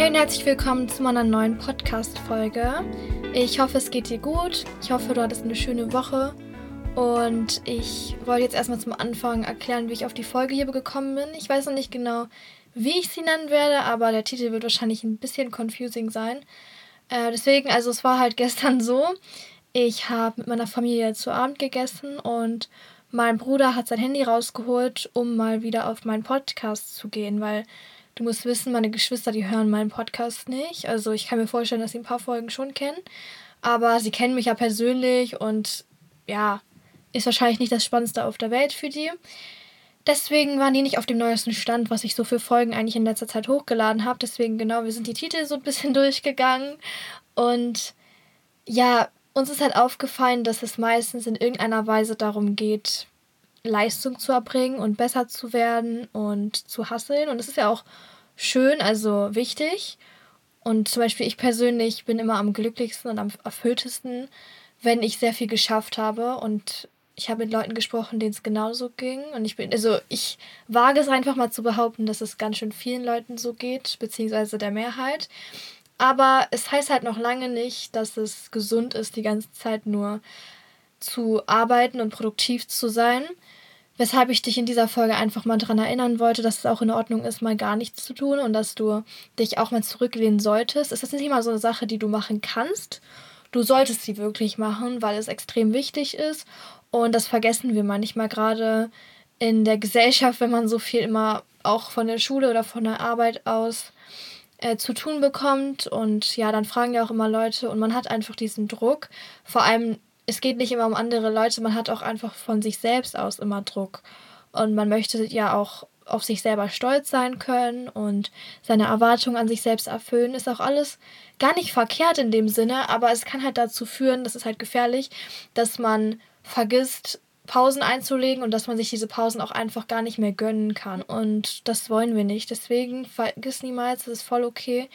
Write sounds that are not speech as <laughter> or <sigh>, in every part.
Hey und herzlich willkommen zu meiner neuen Podcast-Folge. Ich hoffe, es geht dir gut. Ich hoffe, du hattest eine schöne Woche. Und ich wollte jetzt erstmal zum Anfang erklären, wie ich auf die Folge hier gekommen bin. Ich weiß noch nicht genau, wie ich sie nennen werde, aber der Titel wird wahrscheinlich ein bisschen confusing sein. Äh, deswegen, also es war halt <laughs> gestern so, ich habe mit meiner Familie zu Abend gegessen und mein Bruder hat sein Handy rausgeholt, um mal wieder auf meinen Podcast zu gehen, weil du musst wissen, meine Geschwister, die hören meinen Podcast nicht. Also ich kann mir vorstellen, dass sie ein paar Folgen schon kennen, aber sie kennen mich ja persönlich und ja, ist wahrscheinlich nicht das Spannendste auf der Welt für die. Deswegen waren die nicht auf dem neuesten Stand, was ich so für Folgen eigentlich in letzter Zeit hochgeladen habe. Deswegen, genau, wir sind die Titel so ein bisschen <laughs> durchgegangen. Und ja, uns ist halt aufgefallen, dass es meistens in irgendeiner Weise darum geht, Leistung zu erbringen und besser zu werden und zu hasseln. Und das ist ja auch schön, also wichtig. Und zum Beispiel ich persönlich bin immer am glücklichsten und am erfülltesten, wenn ich sehr viel geschafft habe und ich habe mit Leuten gesprochen, denen es genauso ging. Und ich bin, also ich wage es einfach mal zu behaupten, dass es ganz schön vielen Leuten so geht, beziehungsweise der Mehrheit. Aber es heißt halt noch lange nicht, dass es gesund ist, die ganze Zeit nur zu arbeiten und produktiv zu sein. Weshalb ich dich in dieser Folge einfach mal daran erinnern wollte, dass es auch in Ordnung ist, mal gar nichts zu tun und dass du dich auch mal zurücklehnen solltest. Es ist nicht mal so eine Sache, die du machen kannst. Du solltest sie wirklich machen, weil es extrem wichtig ist. Und das vergessen wir manchmal gerade in der Gesellschaft, wenn man so viel immer auch von der Schule oder von der Arbeit aus äh, zu tun bekommt. Und ja, dann fragen ja auch immer Leute und man hat einfach diesen Druck. Vor allem, es geht nicht immer um andere Leute, man hat auch einfach von sich selbst aus immer Druck. Und man möchte ja auch auf sich selber stolz sein können und seine Erwartungen an sich selbst erfüllen, ist auch alles gar nicht verkehrt in dem Sinne, aber es kann halt dazu führen, das ist halt gefährlich, dass man vergisst, Pausen einzulegen und dass man sich diese Pausen auch einfach gar nicht mehr gönnen kann. Und das wollen wir nicht. Deswegen vergiss niemals, es ist voll okay,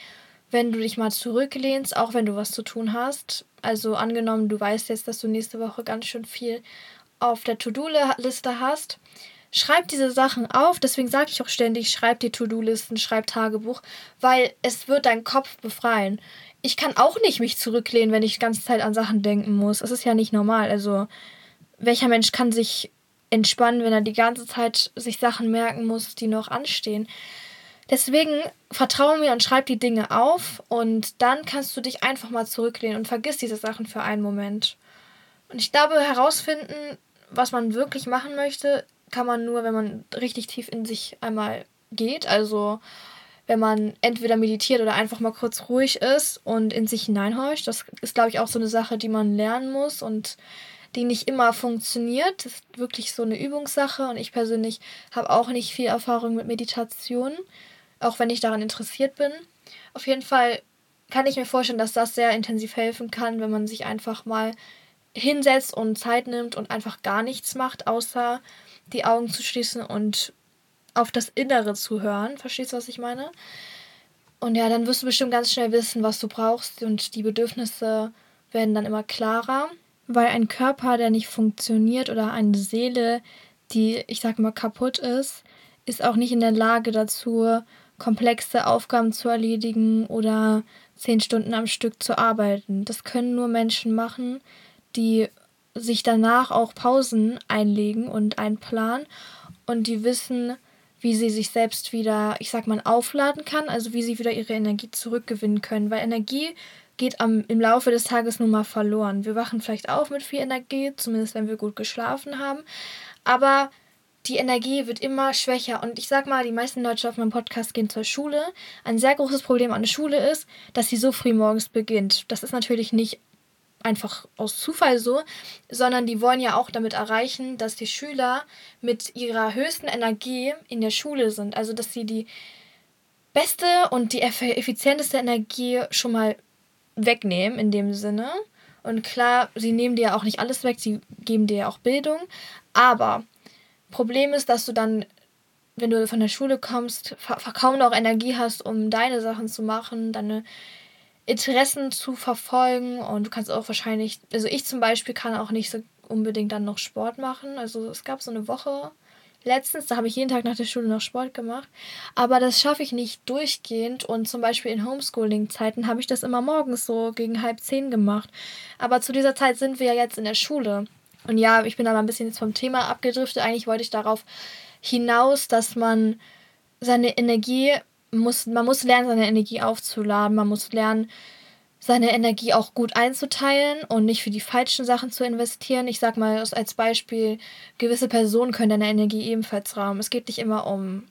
wenn du dich mal zurücklehnst, auch wenn du was zu tun hast. Also angenommen, du weißt jetzt, dass du nächste Woche ganz schön viel auf der To-Do-Liste hast. Schreib diese Sachen auf, deswegen sage ich auch ständig, schreib die To-Do-Listen, schreib Tagebuch, weil es wird deinen Kopf befreien. Ich kann auch nicht mich zurücklehnen, wenn ich die ganze Zeit an Sachen denken muss. Das ist ja nicht normal. Also welcher Mensch kann sich entspannen, wenn er die ganze Zeit sich Sachen merken muss, die noch anstehen? Deswegen vertraue mir und schreib die Dinge auf und dann kannst du dich einfach mal zurücklehnen und vergiss diese Sachen für einen Moment. Und ich glaube, herausfinden, was man wirklich machen möchte, kann man nur, wenn man richtig tief in sich einmal geht. Also wenn man entweder meditiert oder einfach mal kurz ruhig ist und in sich hineinhorcht. Das ist, glaube ich, auch so eine Sache, die man lernen muss und die nicht immer funktioniert. Das ist wirklich so eine Übungssache und ich persönlich habe auch nicht viel Erfahrung mit Meditation, auch wenn ich daran interessiert bin. Auf jeden Fall kann ich mir vorstellen, dass das sehr intensiv helfen kann, wenn man sich einfach mal hinsetzt und Zeit nimmt und einfach gar nichts macht, außer die Augen zu schließen und auf das Innere zu hören. Verstehst du, was ich meine? Und ja, dann wirst du bestimmt ganz schnell wissen, was du brauchst und die Bedürfnisse werden dann immer klarer weil ein Körper, der nicht funktioniert oder eine Seele, die, ich sag mal, kaputt ist, ist auch nicht in der Lage dazu, komplexe Aufgaben zu erledigen oder zehn Stunden am Stück zu arbeiten. Das können nur Menschen machen, die sich danach auch Pausen einlegen und einplanen und die wissen, wie sie sich selbst wieder, ich sag mal, aufladen kann, also wie sie wieder ihre Energie zurückgewinnen können, weil Energie geht am, im Laufe des Tages nun mal verloren. Wir wachen vielleicht auf mit viel Energie, zumindest wenn wir gut geschlafen haben. Aber die Energie wird immer schwächer. Und ich sag mal, die meisten Leute auf meinem Podcast gehen zur Schule. Ein sehr großes Problem an der Schule ist, dass sie so früh morgens beginnt. Das ist natürlich nicht einfach aus Zufall so, sondern die wollen ja auch damit erreichen, dass die Schüler mit ihrer höchsten Energie in der Schule sind. Also, dass sie die beste und die effizienteste Energie schon mal wegnehmen in dem Sinne. Und klar, sie nehmen dir ja auch nicht alles weg, sie geben dir ja auch Bildung. Aber Problem ist, dass du dann, wenn du von der Schule kommst, kaum noch Energie hast, um deine Sachen zu machen, deine Interessen zu verfolgen. Und du kannst auch wahrscheinlich, also ich zum Beispiel kann auch nicht so unbedingt dann noch Sport machen. Also es gab so eine Woche letztens, da habe ich jeden Tag nach der Schule noch Sport gemacht, aber das schaffe ich nicht durchgehend und zum Beispiel in Homeschooling-Zeiten habe ich das immer morgens so gegen halb zehn gemacht. Aber zu dieser Zeit sind wir ja jetzt in der Schule. Und ja, ich bin aber ein bisschen jetzt vom Thema abgedriftet. Eigentlich wollte ich darauf hinaus, dass man seine Energie muss, man muss lernen, seine Energie aufzuladen. Man muss lernen, seine Energie auch gut einzuteilen und nicht für die falschen Sachen zu investieren. Ich sag mal als Beispiel, gewisse Personen können deine Energie ebenfalls rauben. Es geht nicht immer um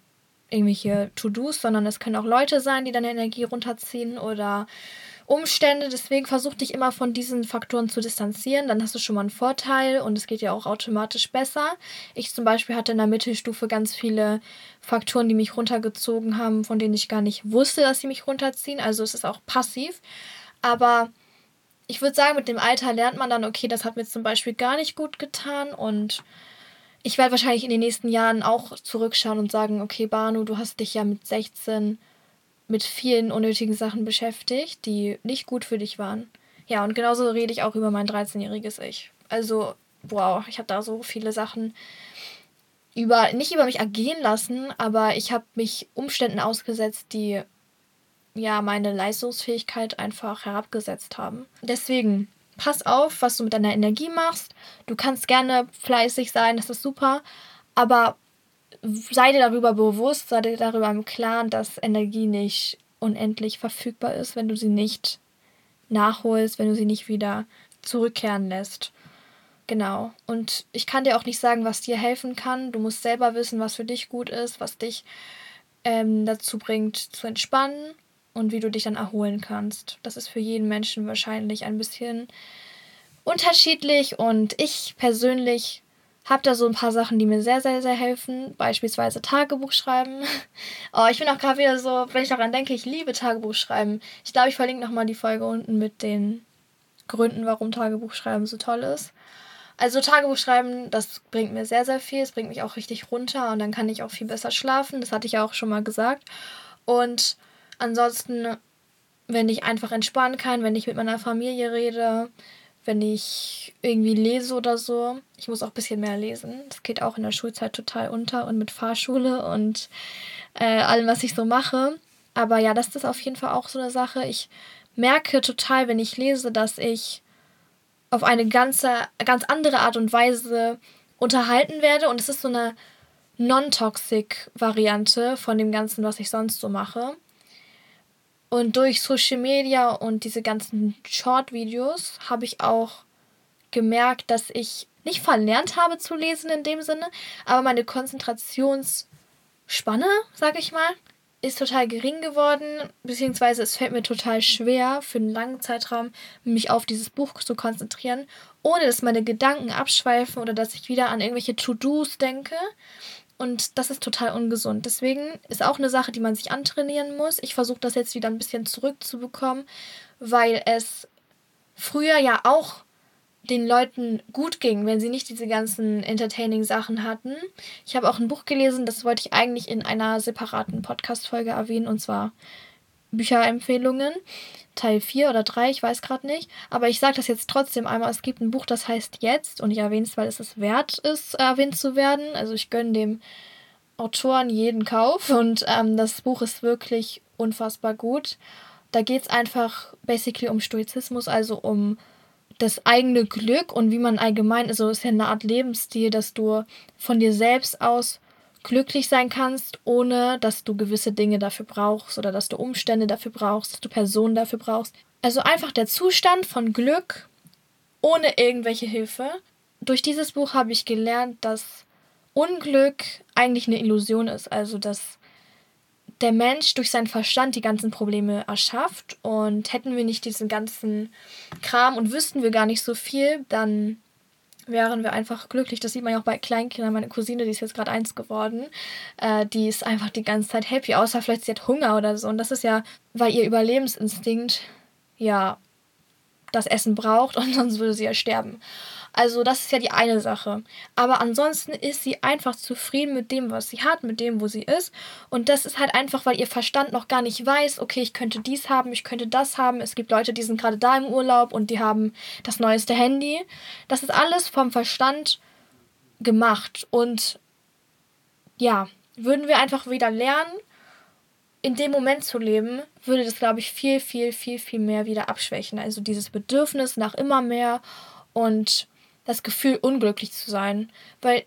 irgendwelche To-Dos, sondern es können auch Leute sein, die deine Energie runterziehen oder Umstände. Deswegen versuch dich immer von diesen Faktoren zu distanzieren. Dann hast du schon mal einen Vorteil und es geht ja auch automatisch besser. Ich zum Beispiel hatte in der Mittelstufe ganz viele Faktoren, die mich runtergezogen haben, von denen ich gar nicht wusste, dass sie mich runterziehen. Also es ist auch passiv. Aber ich würde sagen, mit dem Alter lernt man dann, okay, das hat mir zum Beispiel gar nicht gut getan und ich werde wahrscheinlich in den nächsten Jahren auch zurückschauen und sagen, okay, Banu, du hast dich ja mit 16 mit vielen unnötigen Sachen beschäftigt, die nicht gut für dich waren. Ja, und genauso rede ich auch über mein 13-jähriges Ich. Also, wow, ich habe da so viele Sachen über, nicht über mich ergehen lassen, aber ich habe mich Umständen ausgesetzt, die ja meine Leistungsfähigkeit einfach herabgesetzt haben. Deswegen pass auf, was du mit deiner Energie machst. Du kannst gerne fleißig sein, das ist super, aber sei dir darüber bewusst, sei dir darüber im Klaren, dass Energie nicht unendlich verfügbar ist, wenn du sie nicht nachholst, wenn du sie nicht wieder zurückkehren lässt. Genau. Und ich kann dir auch nicht sagen, was dir helfen kann. Du musst selber wissen, was für dich gut ist, was dich ähm, dazu bringt, zu entspannen und wie du dich dann erholen kannst. Das ist für jeden Menschen wahrscheinlich ein bisschen unterschiedlich und ich persönlich habe da so ein paar Sachen, die mir sehr, sehr, sehr helfen. Beispielsweise Tagebuch schreiben. <laughs> Oh, ich bin auch gerade wieder so, wenn ich daran denke, ich liebe Tagebuch schreiben. Ich glaube, ich verlinke nochmal die Folge unten mit den Gründen, warum Tagebuch schreiben so toll ist. Also Tagebuch schreiben, das bringt mir sehr, sehr viel. Es bringt mich auch richtig runter und dann kann ich auch viel besser schlafen. Das hatte ich ja auch schon mal gesagt. Und Ansonsten, wenn ich einfach entspannen kann, wenn ich mit meiner Familie rede, wenn ich irgendwie lese oder so. Ich muss auch ein bisschen mehr lesen. Das geht auch in der Schulzeit total unter und mit Fahrschule und äh, allem, was ich so mache. Aber ja, das ist auf jeden Fall auch so eine Sache. Ich merke total, wenn ich lese, dass ich auf eine ganze, ganz andere Art und Weise unterhalten werde. Und es ist so eine non-toxic Variante von dem Ganzen, was ich sonst so mache. Und durch Social Media und diese ganzen Short-Videos habe ich auch gemerkt, dass ich nicht verlernt habe zu lesen in dem Sinne, aber meine Konzentrationsspanne, sage ich mal, ist total gering geworden, beziehungsweise es fällt mir total schwer, für einen langen Zeitraum mich auf dieses Buch zu konzentrieren, ohne dass meine Gedanken abschweifen oder dass ich wieder an irgendwelche To-Dos denke. Und das ist total ungesund. Deswegen ist auch eine Sache, die man sich antrainieren muss. Ich versuche das jetzt wieder ein bisschen zurückzubekommen, weil es früher ja auch den Leuten gut ging, wenn sie nicht diese ganzen entertaining Sachen hatten. Ich habe auch ein Buch gelesen, das wollte ich eigentlich in einer separaten Podcast-Folge erwähnen, und zwar Bücherempfehlungen. Teil 4 oder 3, ich weiß gerade nicht. Aber ich sage das jetzt trotzdem einmal. Es gibt ein Buch, das heißt Jetzt und ich erwähne es, weil es es wert ist, erwähnt zu werden. Also ich gönne dem Autoren jeden Kauf und ähm, das Buch ist wirklich unfassbar gut. Da geht es einfach basically um Stoizismus, also um das eigene Glück und wie man allgemein, also es ist ja eine Art Lebensstil, dass du von dir selbst aus glücklich sein kannst, ohne dass du gewisse Dinge dafür brauchst oder dass du Umstände dafür brauchst, dass du Personen dafür brauchst. Also einfach der Zustand von Glück ohne irgendwelche Hilfe. Durch dieses Buch habe ich gelernt, dass Unglück eigentlich eine Illusion ist. Also dass der Mensch durch seinen Verstand die ganzen Probleme erschafft und hätten wir nicht diesen ganzen Kram und wüssten wir gar nicht so viel, dann wären wir einfach glücklich. Das sieht man ja auch bei Kleinkindern. Meine Cousine, die ist jetzt gerade eins geworden, äh, die ist einfach die ganze Zeit happy, außer vielleicht sie hat Hunger oder so. Und das ist ja, weil ihr Überlebensinstinkt ja das Essen braucht <laughs> und sonst würde sie ja sterben. Also das ist ja die eine Sache. Aber ansonsten ist sie einfach zufrieden mit dem, was sie hat, mit dem, wo sie ist. Und das ist halt einfach, weil ihr Verstand noch gar nicht weiß, okay, ich könnte dies haben, ich könnte das haben. Es gibt Leute, die sind gerade da im Urlaub und die haben das neueste Handy. Das ist alles vom Verstand gemacht. Und ja, würden wir einfach wieder lernen, in dem Moment zu leben, würde das, glaube ich, viel, viel, viel, viel mehr wieder abschwächen. Also dieses Bedürfnis nach immer mehr und das Gefühl, unglücklich zu sein. Weil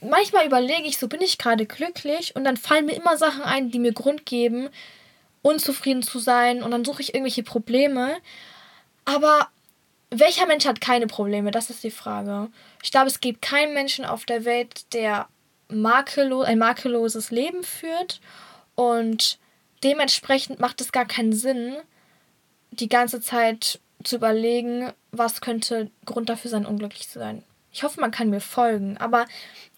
manchmal überlege ich, so bin ich gerade glücklich und dann fallen mir immer Sachen ein, die mir Grund geben, unzufrieden zu sein und dann suche ich irgendwelche Probleme. Aber welcher Mensch hat keine Probleme? Das ist die Frage. Ich glaube, es gibt keinen Menschen auf der Welt, der makello ein makelloses Leben führt und dementsprechend macht es gar keinen Sinn, die ganze Zeit zu überlegen, was könnte Grund dafür sein, unglücklich zu sein. Ich hoffe, man kann mir folgen, aber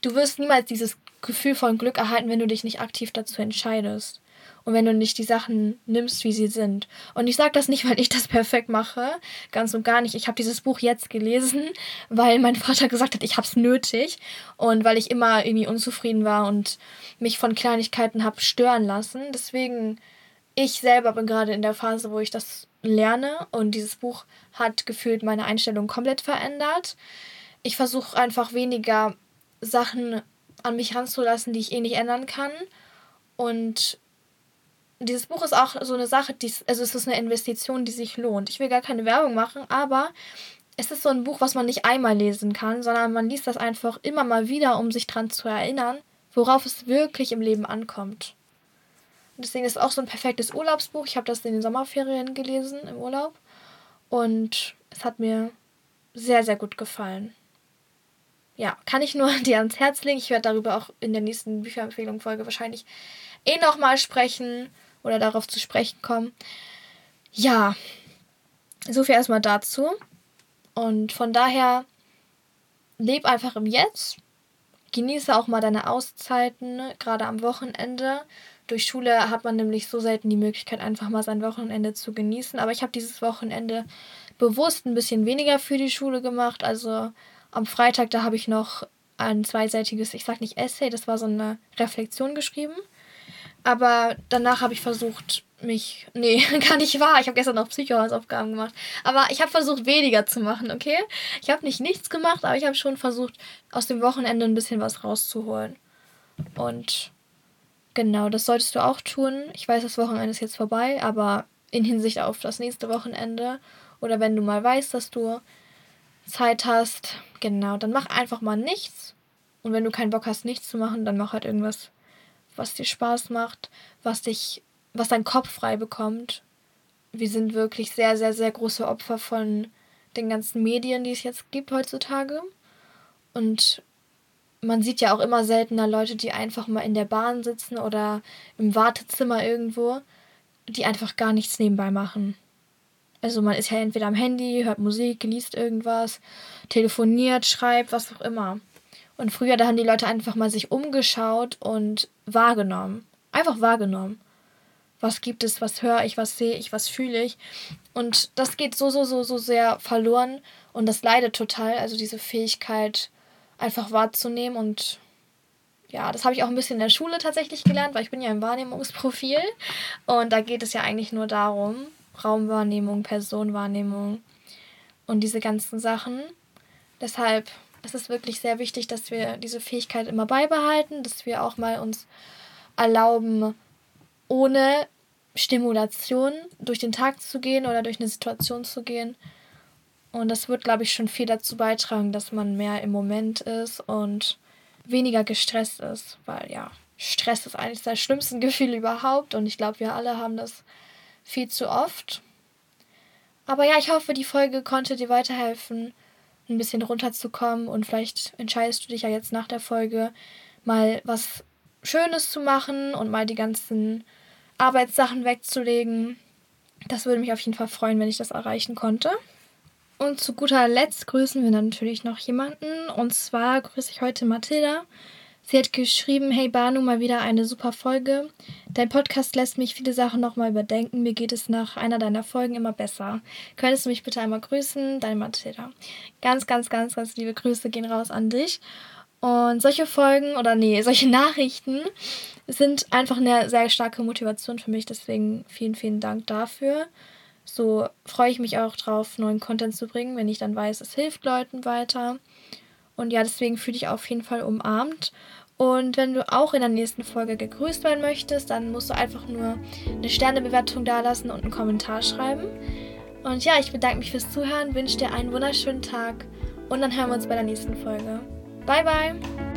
du wirst niemals dieses Gefühl von Glück erhalten, wenn du dich nicht aktiv dazu entscheidest und wenn du nicht die Sachen nimmst, wie sie sind. Und ich sage das nicht, <laughs> weil ich das perfekt mache, ganz und gar nicht. Ich habe dieses Buch jetzt gelesen, weil mein Vater gesagt hat, ich habe es nötig und weil ich immer irgendwie unzufrieden war und mich von Kleinigkeiten habe stören lassen. Deswegen, ich selber bin gerade in der Phase, wo ich das lerne und dieses Buch hat gefühlt meine Einstellung komplett verändert. Ich versuche einfach weniger Sachen an mich ranzulassen, die ich eh nicht ändern kann und dieses Buch ist auch so eine Sache, die, also es ist eine Investition, die sich lohnt. Ich will gar keine Werbung machen, aber es ist so ein Buch, was man nicht einmal lesen kann, sondern man liest das einfach immer mal wieder, um sich daran zu erinnern, worauf es wirklich im Leben ankommt. Deswegen ist es auch so ein perfektes Urlaubsbuch. Ich habe das in den Sommerferien gelesen im Urlaub und es hat mir sehr, sehr gut gefallen. Ja, kann ich nur <laughs> dir ans Herz legen. Ich werde darüber auch in der nächsten Bücherempfehlung-Folge wahrscheinlich eh nochmal sprechen oder darauf zu sprechen kommen. Ja, so viel erstmal dazu. Und von daher, leb einfach im Jetzt. Genieße auch mal deine Auszeiten, gerade am Wochenende. Durch Schule hat man nämlich so selten die Möglichkeit, einfach mal sein Wochenende zu genießen. Aber ich habe dieses Wochenende bewusst ein bisschen weniger für die Schule gemacht. Also am Freitag, da habe ich noch ein zweiseitiges, ich sag nicht Essay, das war so eine Reflexion geschrieben. Aber danach habe ich versucht, mich. Nee, <laughs> gar nicht wahr. Ich habe gestern noch Psychohausaufgaben gemacht. Aber ich habe versucht, weniger zu machen, okay? Ich habe nicht nichts gemacht, aber ich habe schon versucht, aus dem Wochenende ein bisschen was rauszuholen. Und genau, das solltest du auch tun. Ich weiß, das Wochenende ist jetzt vorbei, aber in Hinsicht auf das nächste Wochenende oder wenn du mal weißt, dass du Zeit hast, genau, dann mach einfach mal nichts. Und wenn du keinen Bock hast, nichts zu machen, dann mach halt irgendwas was dir Spaß macht, was dich, was dein Kopf frei bekommt. Wir sind wirklich sehr, sehr, sehr große Opfer von den ganzen Medien, die es jetzt gibt heutzutage. Und man sieht ja auch immer seltener Leute, die einfach mal in der Bahn sitzen oder im Wartezimmer irgendwo, die einfach gar nichts nebenbei machen. Also man ist ja entweder am Handy, hört Musik, liest irgendwas, telefoniert, schreibt, was auch immer. Und früher, da haben die Leute einfach mal sich umgeschaut und wahrgenommen. Einfach wahrgenommen. Was gibt es, was höre ich, was sehe ich, was fühle ich. Und das geht so, so, so, so sehr verloren und das leidet total. Also diese Fähigkeit, einfach wahrzunehmen. Und ja, das habe ich auch ein bisschen in der Schule tatsächlich gelernt, weil ich bin ja im Wahrnehmungsprofil. Und da geht es ja eigentlich nur darum, Raumwahrnehmung, Personenwahrnehmung und diese ganzen Sachen. Deshalb es ist wirklich sehr wichtig, dass wir diese Fähigkeit immer beibehalten, dass wir auch mal uns erlauben, ohne Stimulation durch den Tag zu gehen oder durch eine Situation zu gehen. Und das wird, glaube ich, schon viel dazu beitragen, dass man mehr im Moment ist und weniger gestresst ist, weil ja, Stress ist eines der schlimmsten <laughs> Gefühle überhaupt und ich glaube, wir alle haben das viel zu oft. Aber ja, ich hoffe, die Folge konnte dir weiterhelfen, ein bisschen runterzukommen und vielleicht entscheidest du dich ja jetzt nach der Folge mal was Schönes zu machen und mal die ganzen Arbeitssachen wegzulegen. Das würde mich auf jeden Fall freuen, wenn ich das erreichen konnte. Und zu guter Letzt grüßen wir natürlich noch jemanden. Und zwar grüße ich heute Mathilda. Sie hat geschrieben, hey Banu, mal wieder eine super Folge. Dein Podcast lässt mich viele Sachen nochmal überdenken. Mir geht es nach einer deiner Folgen immer besser. Könntest du mich bitte einmal grüßen? Deine Mathilda. Ganz, ganz, ganz, ganz liebe Grüße gehen raus an dich. Und solche Folgen oder nee, solche <laughs> Nachrichten sind einfach eine sehr starke Motivation für mich. Deswegen vielen, vielen Dank dafür. So freue ich mich auch drauf, neuen Content zu bringen, wenn ich dann weiß, es hilft Leuten weiter. Und ja, deswegen fühle ich auf jeden Fall umarmt. Und wenn du auch in der nächsten Folge gegrüßt werden möchtest, dann musst du einfach nur eine Sternebewertung dalassen und einen Kommentar schreiben. Und ja, ich bedanke mich fürs Zuhören, wünsche dir einen wunderschönen Tag und dann hören wir uns bei der nächsten Folge. Bye, bye!